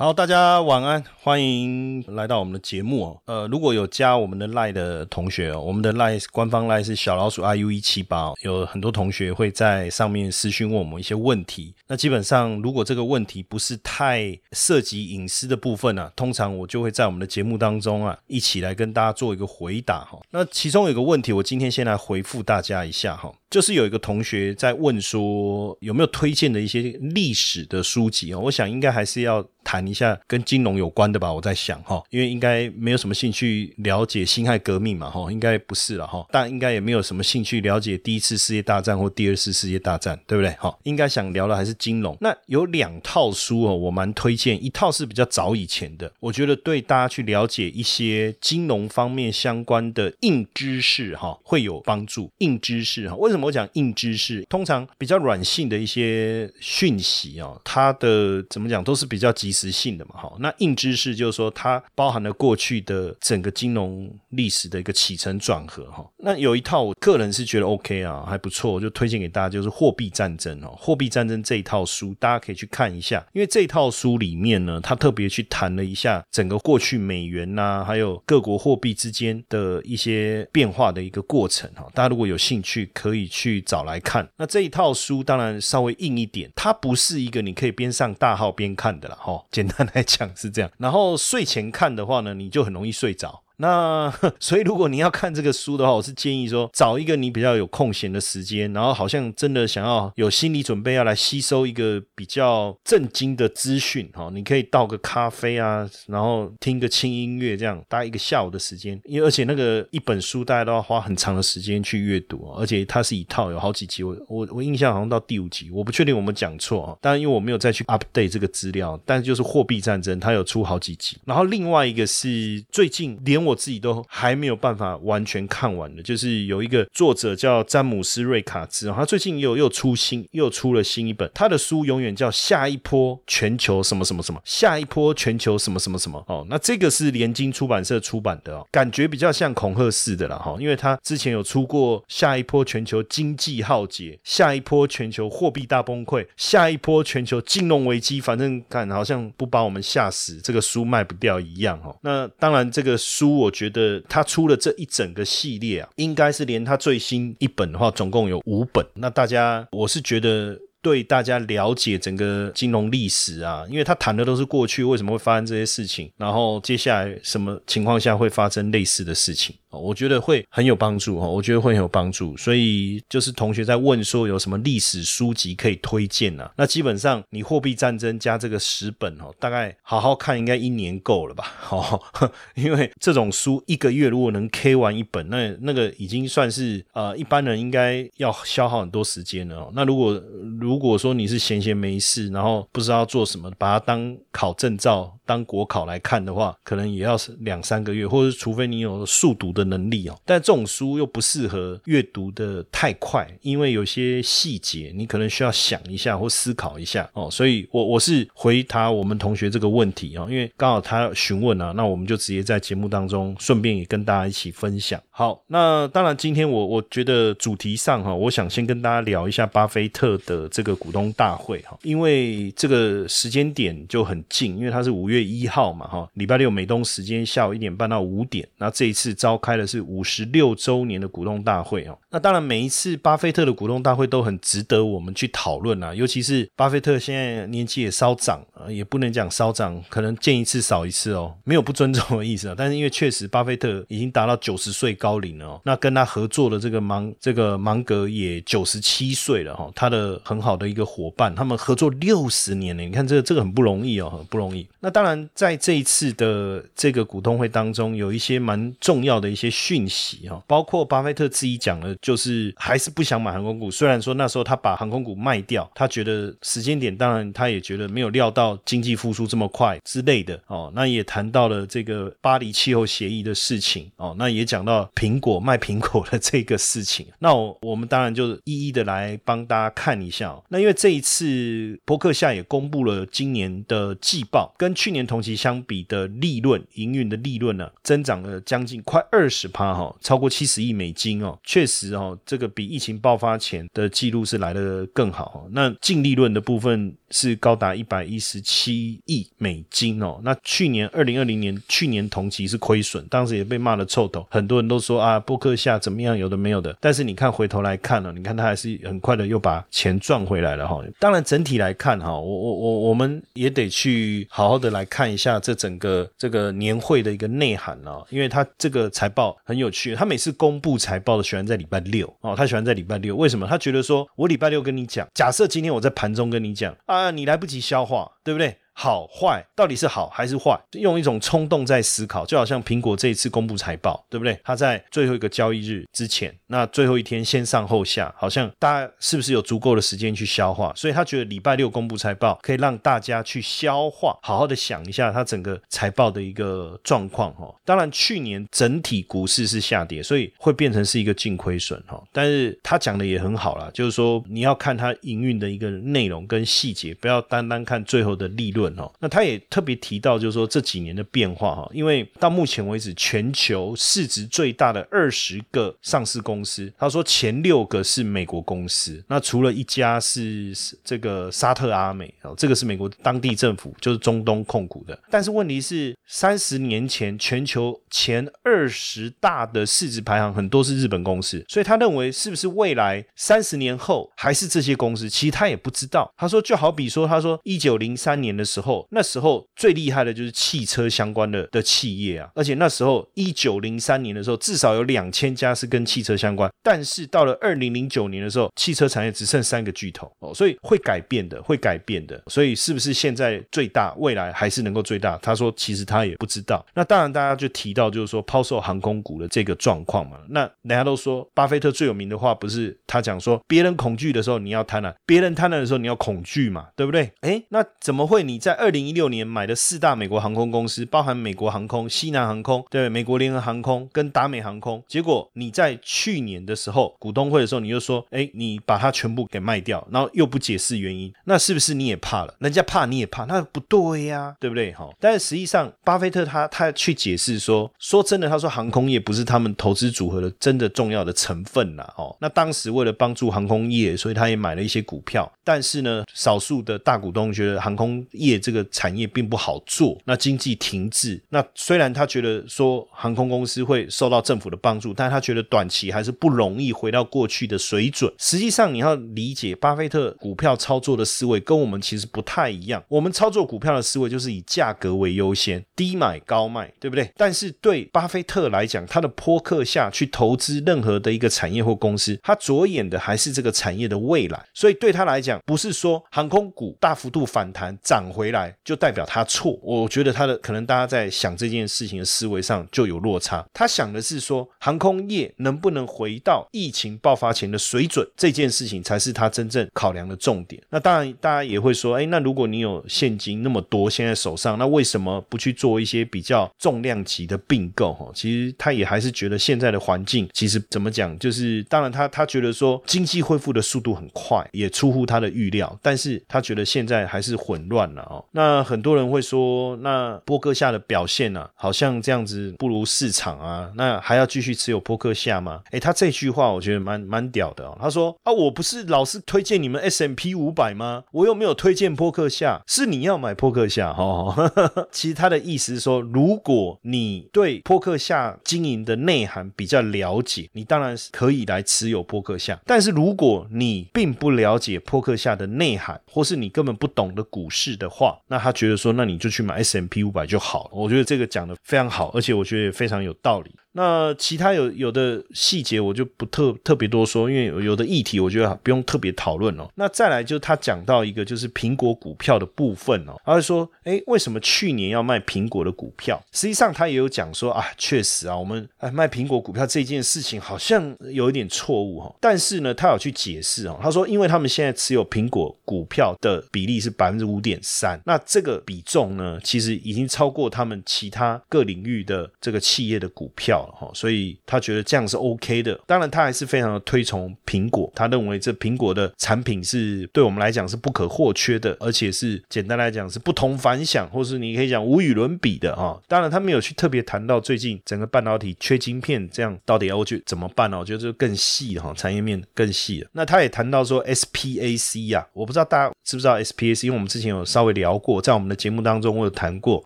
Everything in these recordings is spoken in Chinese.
好，大家晚安，欢迎来到我们的节目哦。呃，如果有加我们的赖的同学哦，我们的赖官方赖是小老鼠 iu 一七八，有很多同学会在上面私讯问我们一些问题。那基本上，如果这个问题不是太涉及隐私的部分呢，通常我就会在我们的节目当中啊，一起来跟大家做一个回答哈。那其中有个问题，我今天先来回复大家一下哈。就是有一个同学在问说，有没有推荐的一些历史的书籍哦？我想应该还是要谈一下跟金融有关的吧。我在想哈，因为应该没有什么兴趣了解辛亥革命嘛哈，应该不是了哈。但应该也没有什么兴趣了解第一次世界大战或第二次世界大战，对不对？哈，应该想聊的还是金融。那有两套书哦，我蛮推荐，一套是比较早以前的，我觉得对大家去了解一些金融方面相关的硬知识哈，会有帮助。硬知识哈，为什么？我讲硬知识，通常比较软性的一些讯息哦，它的怎么讲都是比较及时性的嘛，哈。那硬知识就是说，它包含了过去的整个金融历史的一个起承转合，哈。那有一套我个人是觉得 OK 啊，还不错，我就推荐给大家，就是货币战争哦，货币战争这一套书，大家可以去看一下，因为这套书里面呢，它特别去谈了一下整个过去美元呐，还有各国货币之间的一些变化的一个过程，哈。大家如果有兴趣，可以。去找来看，那这一套书当然稍微硬一点，它不是一个你可以边上大号边看的了哈。简单来讲是这样，然后睡前看的话呢，你就很容易睡着。那 所以，如果你要看这个书的话，我是建议说找一个你比较有空闲的时间，然后好像真的想要有心理准备要来吸收一个比较震惊的资讯哈，你可以倒个咖啡啊，然后听个轻音乐，这样大概一个下午的时间。因为而且那个一本书大家都要花很长的时间去阅读，而且它是一套有好几集，我我我印象好像到第五集，我不确定我们讲错啊。当然，因为我没有再去 update 这个资料，但是就是货币战争它有出好几集，然后另外一个是最近连我。我自己都还没有办法完全看完的，就是有一个作者叫詹姆斯瑞卡兹，他最近又又出新又出了新一本，他的书永远叫下一波全球什么什么什么，下一波全球什么什么什么哦，那这个是联经出版社出版的哦，感觉比较像恐吓式的了哈，因为他之前有出过下一波全球经济浩劫，下一波全球货币大崩溃，下一波全球金融危机，反正看好像不把我们吓死，这个书卖不掉一样哦。那当然这个书。我觉得他出了这一整个系列啊，应该是连他最新一本的话，总共有五本。那大家，我是觉得对大家了解整个金融历史啊，因为他谈的都是过去为什么会发生这些事情，然后接下来什么情况下会发生类似的事情。哦我觉得会很有帮助哈，我觉得会很有帮助，所以就是同学在问说有什么历史书籍可以推荐呢？那基本上你货币战争加这个十本哦，大概好好看应该一年够了吧？哦，因为这种书一个月如果能 K 完一本，那那个已经算是呃一般人应该要消耗很多时间了。那如果如果说你是闲闲没事，然后不知道做什么，把它当考证照、当国考来看的话，可能也要两三个月，或者除非你有速读的。的能力哦，但这种书又不适合阅读的太快，因为有些细节你可能需要想一下或思考一下哦。所以，我我是回答我们同学这个问题哦，因为刚好他询问啊，那我们就直接在节目当中顺便也跟大家一起分享。好，那当然今天我我觉得主题上哈，我想先跟大家聊一下巴菲特的这个股东大会哈，因为这个时间点就很近，因为它是五月一号嘛哈，礼拜六美东时间下午一点半到五点，那这一次召开。开的是五十六周年的股东大会哦。那当然，每一次巴菲特的股东大会都很值得我们去讨论啊，尤其是巴菲特现在年纪也稍长啊，也不能讲稍长，可能见一次少一次哦，没有不尊重的意思啊。但是因为确实巴菲特已经达到九十岁高龄了哦，那跟他合作的这个芒这个芒格也九十七岁了哈，他的很好的一个伙伴，他们合作六十年了，你看这个这个很不容易哦，很不容易。那当然在这一次的这个股东会当中，有一些蛮重要的一些讯息哈，包括巴菲特自己讲的，就是还是不想买航空股。虽然说那时候他把航空股卖掉，他觉得时间点，当然他也觉得没有料到经济复苏这么快之类的哦。那也谈到了这个巴黎气候协议的事情哦，那也讲到苹果卖苹果的这个事情。那我我们当然就一一的来帮大家看一下。那因为这一次伯克夏也公布了今年的季报，跟去年同期相比的利润营运的利润呢，增长了将近快二十趴哈，超过七十亿美金哦，确实哦，这个比疫情爆发前的记录是来的更好。那净利润的部分是高达一百一十七亿美金哦。那去年二零二零年去年同期是亏损，当时也被骂的臭头，很多人都说啊，波克夏怎么样，有的没有的。但是你看回头来看了，你看他还是很快的又把钱赚回来了哈。当然整体来看哈，我我我我们也得去好好的来看一下这整个这个年会的一个内涵啊，因为他这个财报很有趣，他每次公布财报的喜欢在礼拜六哦，他喜欢在礼拜六，为什么？他觉得说我礼拜六跟你讲，假设今天我在盘中跟你讲啊，你来不及消化，对不对？好坏到底是好还是坏？用一种冲动在思考，就好像苹果这一次公布财报，对不对？他在最后一个交易日之前，那最后一天先上后下，好像大家是不是有足够的时间去消化？所以他觉得礼拜六公布财报可以让大家去消化，好好的想一下他整个财报的一个状况哈。当然，去年整体股市是下跌，所以会变成是一个净亏损哈。但是他讲的也很好啦，就是说你要看它营运的一个内容跟细节，不要单单看最后的利润。那他也特别提到，就是说这几年的变化哈，因为到目前为止，全球市值最大的二十个上市公司，他说前六个是美国公司，那除了一家是这个沙特阿美哦，这个是美国当地政府，就是中东控股的。但是问题是，三十年前全球前二十大的市值排行很多是日本公司，所以他认为是不是未来三十年后还是这些公司？其实他也不知道。他说就好比说，他说一九零三年的时候。那时候最厉害的就是汽车相关的的企业啊，而且那时候一九零三年的时候，至少有两千家是跟汽车相关。但是到了二零零九年的时候，汽车产业只剩三个巨头哦，所以会改变的，会改变的。所以是不是现在最大，未来还是能够最大？他说其实他也不知道。那当然，大家就提到就是说抛售航空股的这个状况嘛。那大家都说，巴菲特最有名的话不是他讲说，别人恐惧的时候你要贪婪，别人贪婪的时候你要恐惧嘛，对不对？哎，那怎么会你在？二零一六年买的四大美国航空公司，包含美国航空、西南航空、对美国联合航空跟达美航空。结果你在去年的时候股东会的时候，你就说，哎，你把它全部给卖掉，然后又不解释原因，那是不是你也怕了？人家怕你也怕，那不对呀，对不对？好，但是实际上，巴菲特他他去解释说，说真的，他说航空业不是他们投资组合的真的重要的成分啦。哦，那当时为了帮助航空业，所以他也买了一些股票。但是呢，少数的大股东觉得航空业这个产业并不好做，那经济停滞。那虽然他觉得说航空公司会受到政府的帮助，但他觉得短期还是不容易回到过去的水准。实际上，你要理解巴菲特股票操作的思维跟我们其实不太一样。我们操作股票的思维就是以价格为优先，低买高卖，对不对？但是对巴菲特来讲，他的坡克下去投资任何的一个产业或公司，他着眼的还是这个产业的未来。所以对他来讲，不是说航空股大幅度反弹涨回来。就代表它错，我觉得它的可能大家在想这件事情的思维上就有落差。他想的是说，航空业能不能回到疫情爆发前的水准，这件事情才是他真正考量的重点。那当然，大家也会说，哎，那如果你有现金那么多，现在手上，那为什么不去做一些比较重量级的并购？哈，其实他也还是觉得现在的环境，其实怎么讲，就是当然他他觉得说经济恢复的速度很快，也出乎他的预料，但是他觉得现在还是混乱了哦。那很多人会说，那波克夏的表现呢，好像这样子不如市场啊，那还要继续持有波克夏吗？诶，他这句话我觉得蛮蛮屌的哦。他说啊，我不是老是推荐你们 S M P 五百吗？我又没有推荐波克夏，是你要买波克夏哈。其实他的意思是说，如果你对波克夏经营的内涵比较了解，你当然是可以来持有波克夏。但是如果你并不了解波克下的内涵，或是你根本不懂的股市的话，那他觉得说，那你就去买 S M P 五百就好了。我觉得这个讲的非常好，而且我觉得也非常有道理。那其他有有的细节我就不特特别多说，因为有有的议题我觉得不用特别讨论哦。那再来就是他讲到一个就是苹果股票的部分哦，他说，哎，为什么去年要卖苹果的股票？实际上他也有讲说啊，确实啊，我们哎卖苹果股票这件事情好像有一点错误哈。但是呢，他有去解释哦，他说，因为他们现在持有苹果股票的比例是百分之五点三，那这个比重呢，其实已经超过他们其他各领域的这个企业的股票。哈，所以他觉得这样是 OK 的。当然，他还是非常的推崇苹果。他认为这苹果的产品是对我们来讲是不可或缺的，而且是简单来讲是不同凡响，或是你可以讲无与伦比的哈。当然，他没有去特别谈到最近整个半导体缺晶片，这样到底要去怎么办呢？我觉得就更细哈，产业面更细了。那他也谈到说 SPAC 呀，我不知道大家知不知道 SPAC，因为我们之前有稍微聊过，在我们的节目当中我有谈过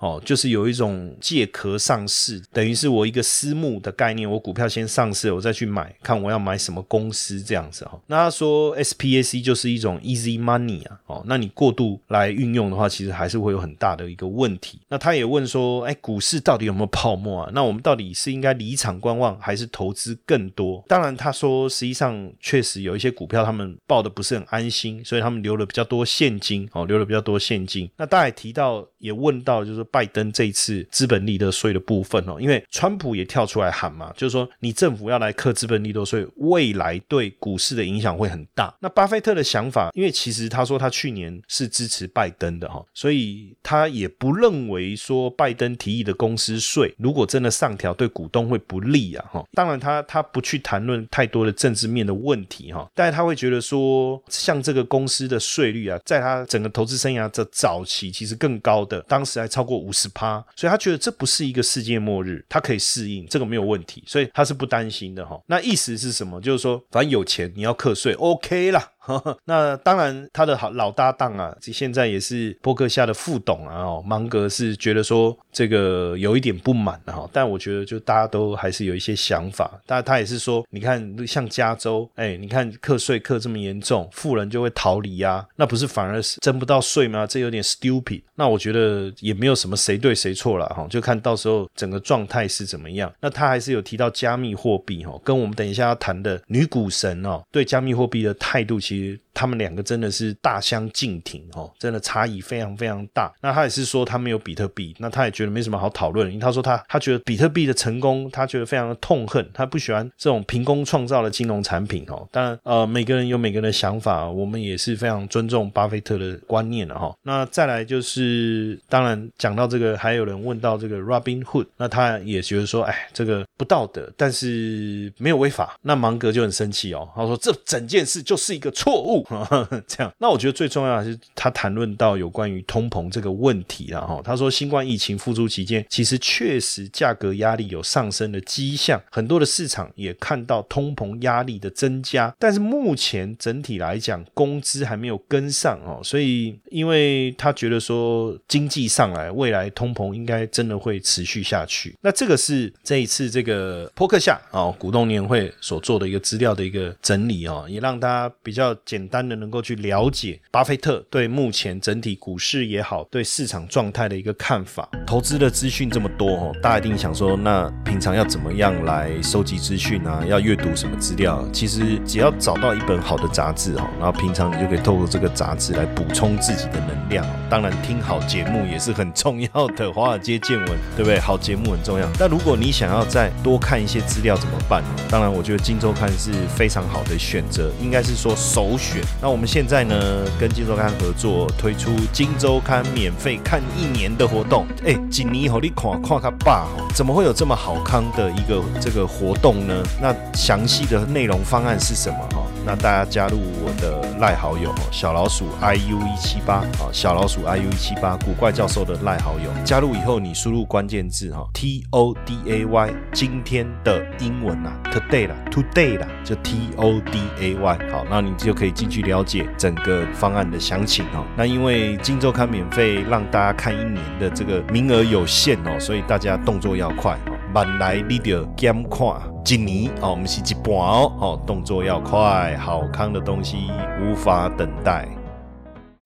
哦，就是有一种借壳上市，等于是我一个私。募的概念，我股票先上市，我再去买，看我要买什么公司这样子哈。那他说 SPAC 就是一种 easy money 啊，哦，那你过度来运用的话，其实还是会有很大的一个问题。那他也问说，哎，股市到底有没有泡沫啊？那我们到底是应该离场观望，还是投资更多？当然，他说实际上确实有一些股票他们报的不是很安心，所以他们留了比较多现金哦，留了比较多现金。那大家也提到，也问到就是拜登这一次资本利得税的部分哦，因为川普也跳出出。来喊嘛，就是说你政府要来克资本利多税，未来对股市的影响会很大。那巴菲特的想法，因为其实他说他去年是支持拜登的哈，所以他也不认为说拜登提议的公司税如果真的上调，对股东会不利啊哈。当然他他不去谈论太多的政治面的问题哈，但是他会觉得说，像这个公司的税率啊，在他整个投资生涯的早期其实更高的，当时还超过五十趴，所以他觉得这不是一个世界末日，他可以适应这。没有问题，所以他是不担心的哈。那意思是什么？就是说，反正有钱你要课税，OK 啦。那当然，他的好老搭档啊，现在也是波克夏的副董啊。哦，芒格是觉得说这个有一点不满啊。但我觉得，就大家都还是有一些想法。但他也是说，你看像加州，哎，你看课税课这么严重，富人就会逃离呀。那不是反而是征不到税吗？这有点 stupid。那我觉得也没有什么谁对谁错了哈，就看到时候整个状态是怎么样。那他还是有提到加密货币哈，跟我们等一下要谈的女股神哦，对加密货币的态度。其其实他们两个真的是大相径庭哦，真的差异非常非常大。那他也是说他没有比特币，那他也觉得没什么好讨论。因为他说他他觉得比特币的成功，他觉得非常的痛恨，他不喜欢这种凭空创造的金融产品哦。当然呃，每个人有每个人的想法，我们也是非常尊重巴菲特的观念的哈。那再来就是当然讲到这个，还有人问到这个 Robin Hood，那他也觉得说，哎，这个不道德，但是没有违法。那芒格就很生气哦，他说这整件事就是一个。错误，这样。那我觉得最重要的是他谈论到有关于通膨这个问题了哈。他说，新冠疫情复苏期间，其实确实价格压力有上升的迹象，很多的市场也看到通膨压力的增加。但是目前整体来讲，工资还没有跟上哦，所以因为他觉得说经济上来，未来通膨应该真的会持续下去。那这个是这一次这个扑克夏哦股东年会所做的一个资料的一个整理哦，也让大家比较。简单的能够去了解巴菲特对目前整体股市也好，对市场状态的一个看法。投资的资讯这么多哦，大家一定想说，那平常要怎么样来收集资讯啊？要阅读什么资料？其实只要找到一本好的杂志哦，然后平常你就可以透过这个杂志来补充自己的能量。当然，听好节目也是很重要的。华尔街见闻，对不对？好节目很重要。但如果你想要再多看一些资料，怎么办？当然，我觉得《金周刊》是非常好的选择，应该是说。首选。那我们现在呢，跟金周刊合作推出金周刊免费看一年的活动。哎，锦尼好你看看他爸，怎么会有这么好康的一个这个活动呢？那详细的内容方案是什么？哈？那大家加入我的赖好友小老鼠 iu 一七八啊，小老鼠 iu 一七八，古怪教授的赖好友。加入以后，你输入关键字哈，t o d a y，今天的英文啊，today 啦，today 啦，就 t o d a y。好，那你就可以进去了解整个方案的详情哦。那因为金周刊免费让大家看一年的这个名额有限哦，所以大家动作要快哦。慢来你就减看一年哦，我们是一半哦，哦，动作要快，好看的东西无法等待。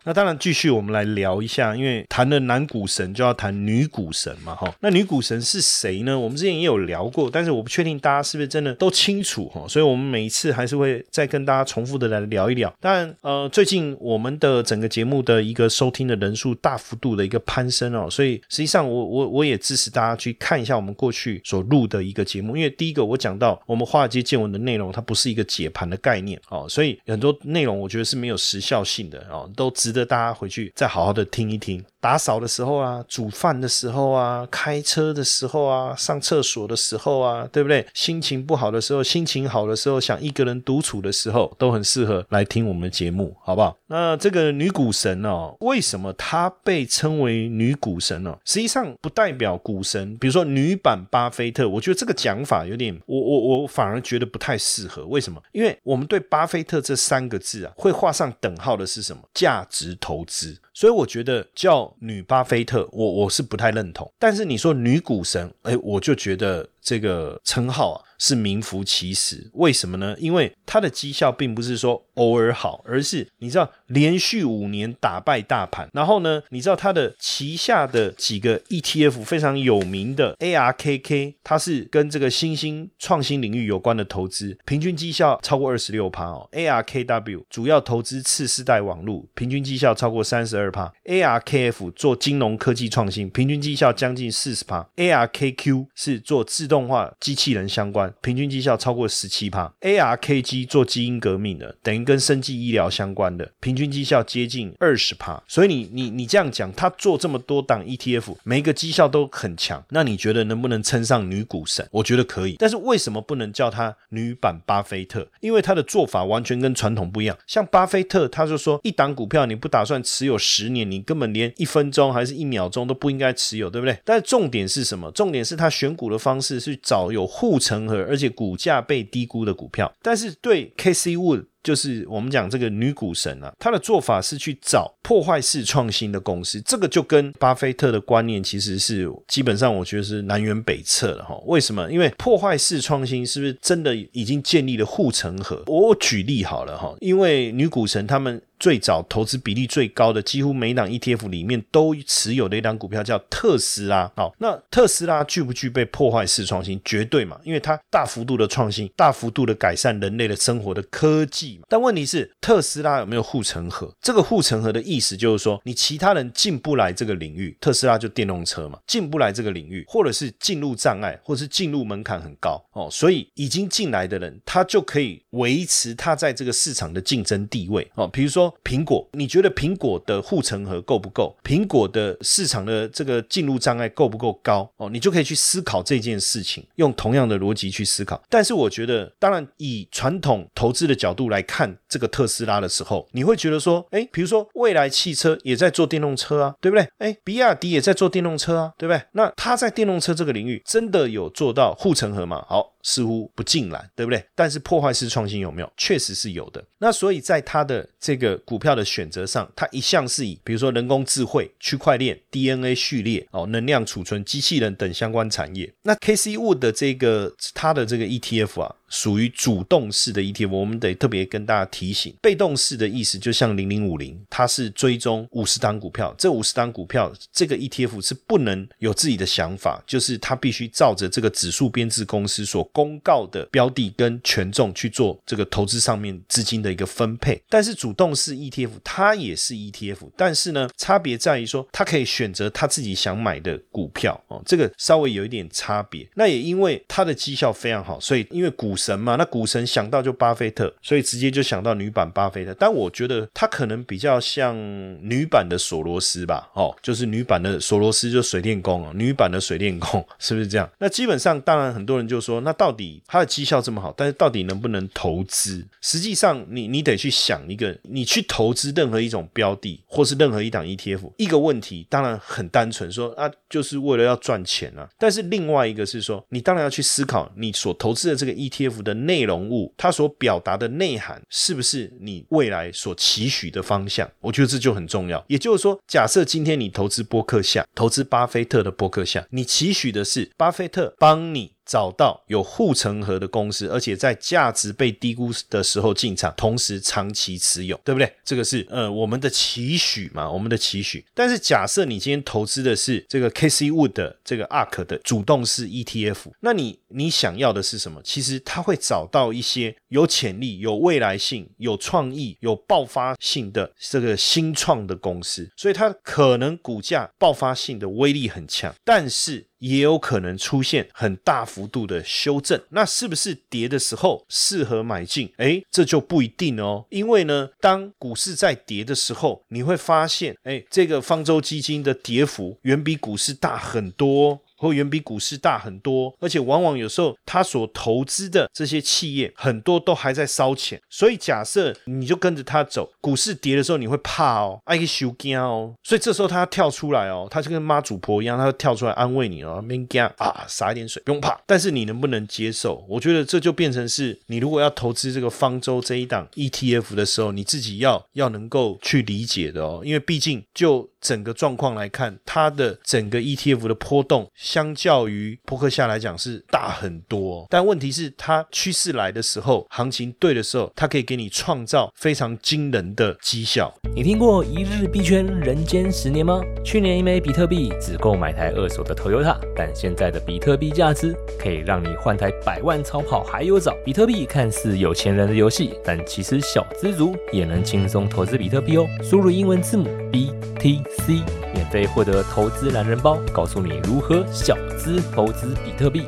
那当然，继续我们来聊一下，因为谈了男股神，就要谈女股神嘛，哈。那女股神是谁呢？我们之前也有聊过，但是我不确定大家是不是真的都清楚哈。所以，我们每一次还是会再跟大家重复的来聊一聊。当然，呃，最近我们的整个节目的一个收听的人数大幅度的一个攀升哦，所以实际上我我我也支持大家去看一下我们过去所录的一个节目，因为第一个我讲到我们华尔街见闻的内容，它不是一个解盘的概念哦，所以很多内容我觉得是没有时效性的哦，都值。得大家回去再好好的听一听。打扫的时候啊，煮饭的时候啊，开车的时候啊，上厕所的时候啊，对不对？心情不好的时候，心情好的时候，想一个人独处的时候，都很适合来听我们的节目，好不好？那这个女股神哦，为什么她被称为女股神呢？实际上不代表股神，比如说女版巴菲特，我觉得这个讲法有点，我我我反而觉得不太适合。为什么？因为我们对巴菲特这三个字啊，会画上等号的是什么？价值投资。所以我觉得叫女巴菲特，我我是不太认同。但是你说女股神，哎，我就觉得这个称号啊。是名副其实，为什么呢？因为它的绩效并不是说偶尔好，而是你知道连续五年打败大盘，然后呢，你知道它的旗下的几个 ETF 非常有名的 ARKK，它是跟这个新兴创新领域有关的投资，平均绩效超过二十六趴哦。ARKW 主要投资次世代网络，平均绩效超过三十二趴。ARKF 做金融科技创新，平均绩效将近四十趴。ARKQ 是做自动化机器人相关。平均绩效超过十七帕，ARKG 做基因革命的，等于跟生技医疗相关的，平均绩效接近二十帕。所以你你你这样讲，他做这么多档 ETF，每一个绩效都很强，那你觉得能不能称上女股神？我觉得可以。但是为什么不能叫她女版巴菲特？因为她的做法完全跟传统不一样。像巴菲特，他就说一档股票你不打算持有十年，你根本连一分钟还是一秒钟都不应该持有，对不对？但重点是什么？重点是他选股的方式是找有护城河。而且股价被低估的股票，但是对 K C Wood。就是我们讲这个女股神啊，她的做法是去找破坏式创新的公司，这个就跟巴菲特的观念其实是基本上我觉得是南辕北辙了哈。为什么？因为破坏式创新是不是真的已经建立了护城河？我举例好了哈，因为女股神他们最早投资比例最高的，几乎每档 ETF 里面都持有的一档股票叫特斯拉。好，那特斯拉具不具备破坏式创新？绝对嘛，因为它大幅度的创新，大幅度的改善人类的生活的科技嘛。但问题是，特斯拉有没有护城河？这个护城河的意思就是说，你其他人进不来这个领域，特斯拉就电动车嘛，进不来这个领域，或者是进入障碍，或者是进入门槛很高哦，所以已经进来的人，他就可以维持他在这个市场的竞争地位哦。比如说苹果，你觉得苹果的护城河够不够？苹果的市场的这个进入障碍够不够高哦？你就可以去思考这件事情，用同样的逻辑去思考。但是我觉得，当然以传统投资的角度来。看这个特斯拉的时候，你会觉得说，哎，比如说未来汽车也在做电动车啊，对不对？哎，比亚迪也在做电动车啊，对不对？那他在电动车这个领域真的有做到护城河吗？好。似乎不尽然，对不对？但是破坏式创新有没有？确实是有的。那所以在它的这个股票的选择上，它一向是以比如说人工智慧、区块链、DNA 序列、哦能量储存、机器人等相关产业。那 K C Wood 的这个它的这个 ETF 啊，属于主动式的 ETF，我们得特别跟大家提醒，被动式的意思就像零零五零，它是追踪五十档股票，这五十档股票这个 ETF 是不能有自己的想法，就是它必须照着这个指数编制公司所。公告的标的跟权重去做这个投资上面资金的一个分配，但是主动式 ETF 它也是 ETF，但是呢差别在于说它可以选择他自己想买的股票哦，这个稍微有一点差别。那也因为它的绩效非常好，所以因为股神嘛，那股神想到就巴菲特，所以直接就想到女版巴菲特。但我觉得他可能比较像女版的索罗斯吧，哦，就是女版的索罗斯就水电工哦，女版的水电工 是不是这样？那基本上，当然很多人就说，那到底它的绩效这么好，但是到底能不能投资？实际上，你你得去想一个，你去投资任何一种标的，或是任何一档 ETF，一个问题当然很单纯，说啊，就是为了要赚钱啊。但是另外一个是说，你当然要去思考，你所投资的这个 ETF 的内容物，它所表达的内涵，是不是你未来所期许的方向？我觉得这就很重要。也就是说，假设今天你投资波克夏，投资巴菲特的波克夏，你期许的是巴菲特帮你。找到有护城河的公司，而且在价值被低估的时候进场，同时长期持有，对不对？这个是呃我们的期许嘛，我们的期许。但是假设你今天投资的是这个 K C Wood 的这个 ARK 的主动式 ETF，那你你想要的是什么？其实他会找到一些有潜力、有未来性、有创意、有爆发性的这个新创的公司，所以它可能股价爆发性的威力很强，但是。也有可能出现很大幅度的修正，那是不是跌的时候适合买进？哎，这就不一定哦。因为呢，当股市在跌的时候，你会发现，哎，这个方舟基金的跌幅远比股市大很多。会远比股市大很多，而且往往有时候他所投资的这些企业很多都还在烧钱，所以假设你就跟着他走，股市跌的时候你会怕哦，爱个修惊哦，所以这时候他要跳出来哦，他就跟妈祖婆一样，他要跳出来安慰你哦，别惊啊，洒一点水，不用怕。但是你能不能接受？我觉得这就变成是你如果要投资这个方舟这一档 ETF 的时候，你自己要要能够去理解的哦，因为毕竟就。整个状况来看，它的整个 ETF 的波动，相较于扑克下来讲是大很多。但问题是，它趋势来的时候，行情对的时候，它可以给你创造非常惊人的绩效。你听过一日币圈人间十年吗？去年一枚比特币只够买台二手的 Toyota，但现在的比特币价值可以让你换台百万超跑还有早。比特币看似有钱人的游戏，但其实小资族也能轻松投资比特币哦。输入英文字母 BT。C 免费获得投资懒人包，告诉你如何小资投资比特币。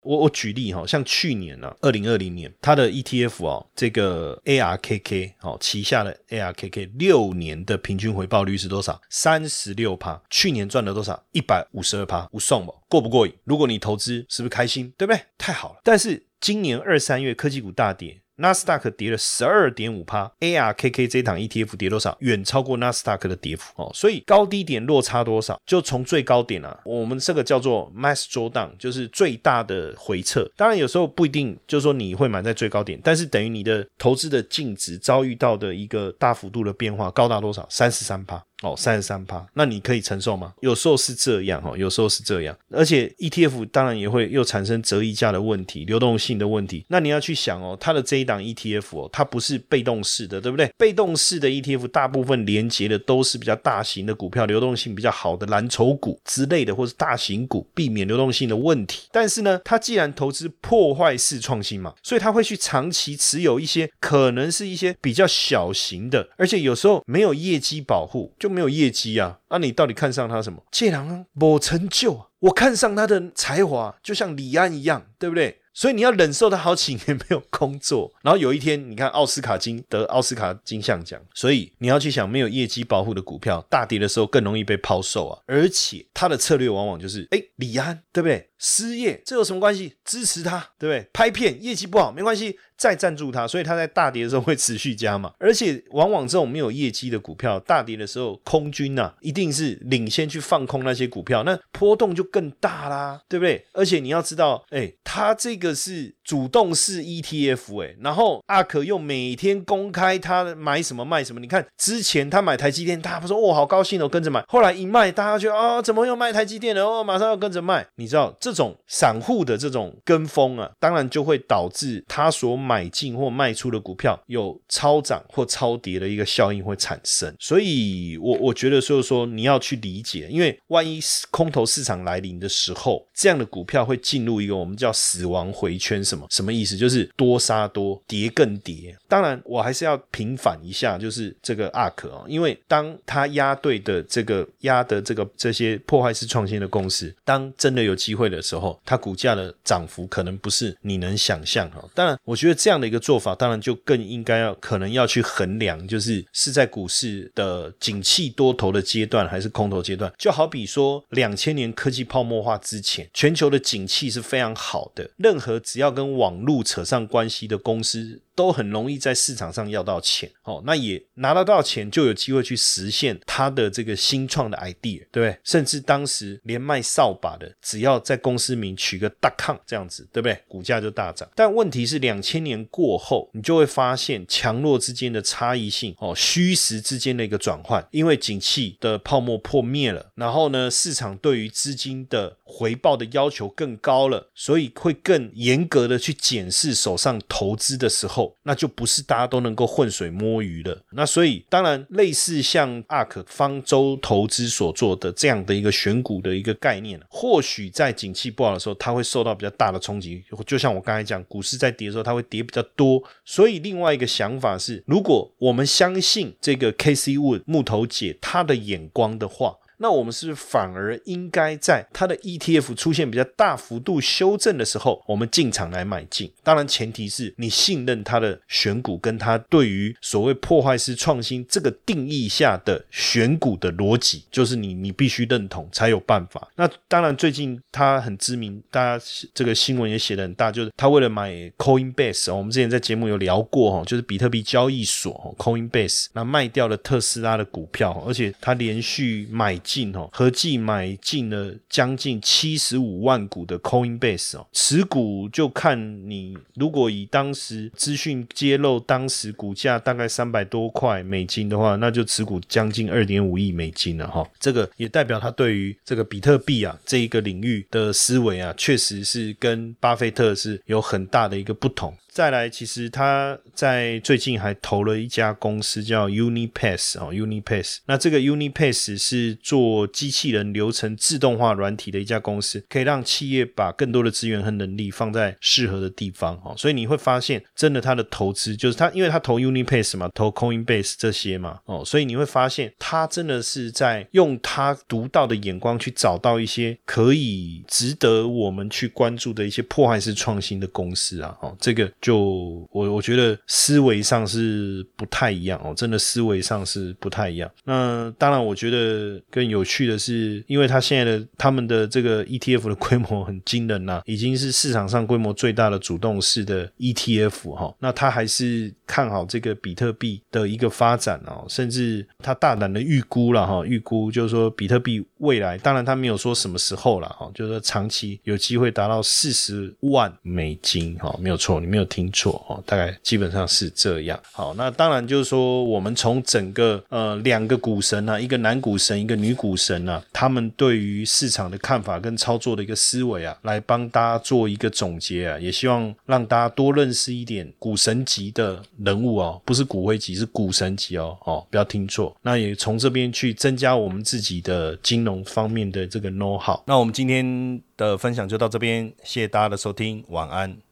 我我举例哈，像去年呢，二零二零年，它的 ETF 哦，这个 ARKK 哦旗下的 ARKK 六年的平均回报率是多少？三十六趴。去年赚了多少？一百五十二趴。不送不？过不过瘾？如果你投资，是不是开心？对不对？太好了。但是今年二三月科技股大跌。纳斯达克跌了十二点五帕，ARKK 这档 ETF 跌多少？远超过纳斯达克的跌幅哦。所以高低点落差多少？就从最高点啊，我们这个叫做 Mass Drawdown，就是最大的回撤。当然有时候不一定，就是说你会买在最高点，但是等于你的投资的净值遭遇到的一个大幅度的变化，高达多少？三十三帕。哦，三十三趴，那你可以承受吗？有时候是这样哈，有时候是这样，而且 ETF 当然也会又产生折溢价的问题、流动性的问题。那你要去想哦，它的这一档 ETF 哦，它不是被动式的，对不对？被动式的 ETF 大部分连接的都是比较大型的股票，流动性比较好的蓝筹股之类的，或是大型股，避免流动性的问题。但是呢，它既然投资破坏式创新嘛，所以它会去长期持有一些可能是一些比较小型的，而且有时候没有业绩保护就。没有业绩啊？那你到底看上他什么？借狼某成就！我看上他的才华，就像李安一样，对不对？所以你要忍受他好几年没有工作，然后有一天你看奥斯卡金得奥斯卡金像奖，所以你要去想没有业绩保护的股票，大跌的时候更容易被抛售啊！而且他的策略往往就是，哎，李安对不对？失业这有什么关系？支持他对不对？拍片业绩不好没关系。再赞助他，所以他在大跌的时候会持续加码，而且往往这种没有业绩的股票，大跌的时候空军呐一定是领先去放空那些股票，那波动就更大啦，对不对？而且你要知道，哎，他这个是主动式 ETF，哎，然后阿可又每天公开他买什么卖什么，你看之前他买台积电，大家不说哦好高兴哦跟着买，后来一卖，大家就啊怎么又卖台积电了？哦马上要跟着卖，你知道这种散户的这种跟风啊，当然就会导致他所。买进或卖出的股票有超涨或超跌的一个效应会产生，所以我我觉得就是说你要去理解，因为万一空头市场来临的时候，这样的股票会进入一个我们叫死亡回圈。什么？什么意思？就是多杀多，跌更跌。当然，我还是要平反一下，就是这个 ARK 哦，因为当他压对的这个压的这个这些破坏式创新的公司，当真的有机会的时候，它股价的涨幅可能不是你能想象哈。当然，我觉得这样的一个做法，当然就更应该要可能要去衡量，就是是在股市的景气多头的阶段，还是空头阶段。就好比说，两千年科技泡沫化之前，全球的景气是非常好的，任何只要跟跟网络扯上关系的公司。都很容易在市场上要到钱，哦，那也拿得到钱，就有机会去实现他的这个新创的 idea，对不对？甚至当时连卖扫把的，只要在公司名取个大康这样子，对不对？股价就大涨。但问题是，两千年过后，你就会发现强弱之间的差异性，哦，虚实之间的一个转换，因为景气的泡沫破灭了，然后呢，市场对于资金的回报的要求更高了，所以会更严格的去检视手上投资的时候。那就不是大家都能够浑水摸鱼了。那所以当然，类似像 ARK 方舟投资所做的这样的一个选股的一个概念，或许在景气不好的时候，它会受到比较大的冲击。就像我刚才讲，股市在跌的时候，它会跌比较多。所以另外一个想法是，如果我们相信这个 KC Wood 木头姐她的眼光的话。那我们是不是反而应该在它的 ETF 出现比较大幅度修正的时候，我们进场来买进？当然，前提是你信任它的选股，跟它对于所谓破坏式创新这个定义下的选股的逻辑，就是你你必须认同才有办法。那当然，最近它很知名，大家这个新闻也写的很大，就是他为了买 Coinbase，我们之前在节目有聊过哈，就是比特币交易所 Coinbase，那卖掉了特斯拉的股票，而且他连续买。进哦，合计买进了将近七十五万股的 Coinbase 哦，持股就看你如果以当时资讯揭露，当时股价大概三百多块美金的话，那就持股将近二点五亿美金了哈。这个也代表他对于这个比特币啊这一个领域的思维啊，确实是跟巴菲特是有很大的一个不同。再来，其实他在最近还投了一家公司叫 Unipass 哦，Unipass。那这个 Unipass 是做机器人流程自动化软体的一家公司，可以让企业把更多的资源和能力放在适合的地方哦。所以你会发现，真的他的投资就是他，因为他投 Unipass 嘛，投 Coinbase 这些嘛哦，所以你会发现他真的是在用他独到的眼光去找到一些可以值得我们去关注的一些破坏式创新的公司啊哦，这个。就我我觉得思维上是不太一样哦，真的思维上是不太一样。那当然，我觉得更有趣的是，因为他现在的他们的这个 ETF 的规模很惊人呐，已经是市场上规模最大的主动式的 ETF 哈。那他还是看好这个比特币的一个发展哦，甚至他大胆的预估了哈，预估就是说比特币未来，当然他没有说什么时候了哈，就是说长期有机会达到四十万美金哈，没有错，你没有。听错哦，大概基本上是这样。好，那当然就是说，我们从整个呃两个股神啊，一个男股神，一个女股神啊，他们对于市场的看法跟操作的一个思维啊，来帮大家做一个总结啊，也希望让大家多认识一点股神级的人物哦，不是股灰级，是股神级哦，哦，不要听错。那也从这边去增加我们自己的金融方面的这个 know how。那我们今天的分享就到这边，谢谢大家的收听，晚安。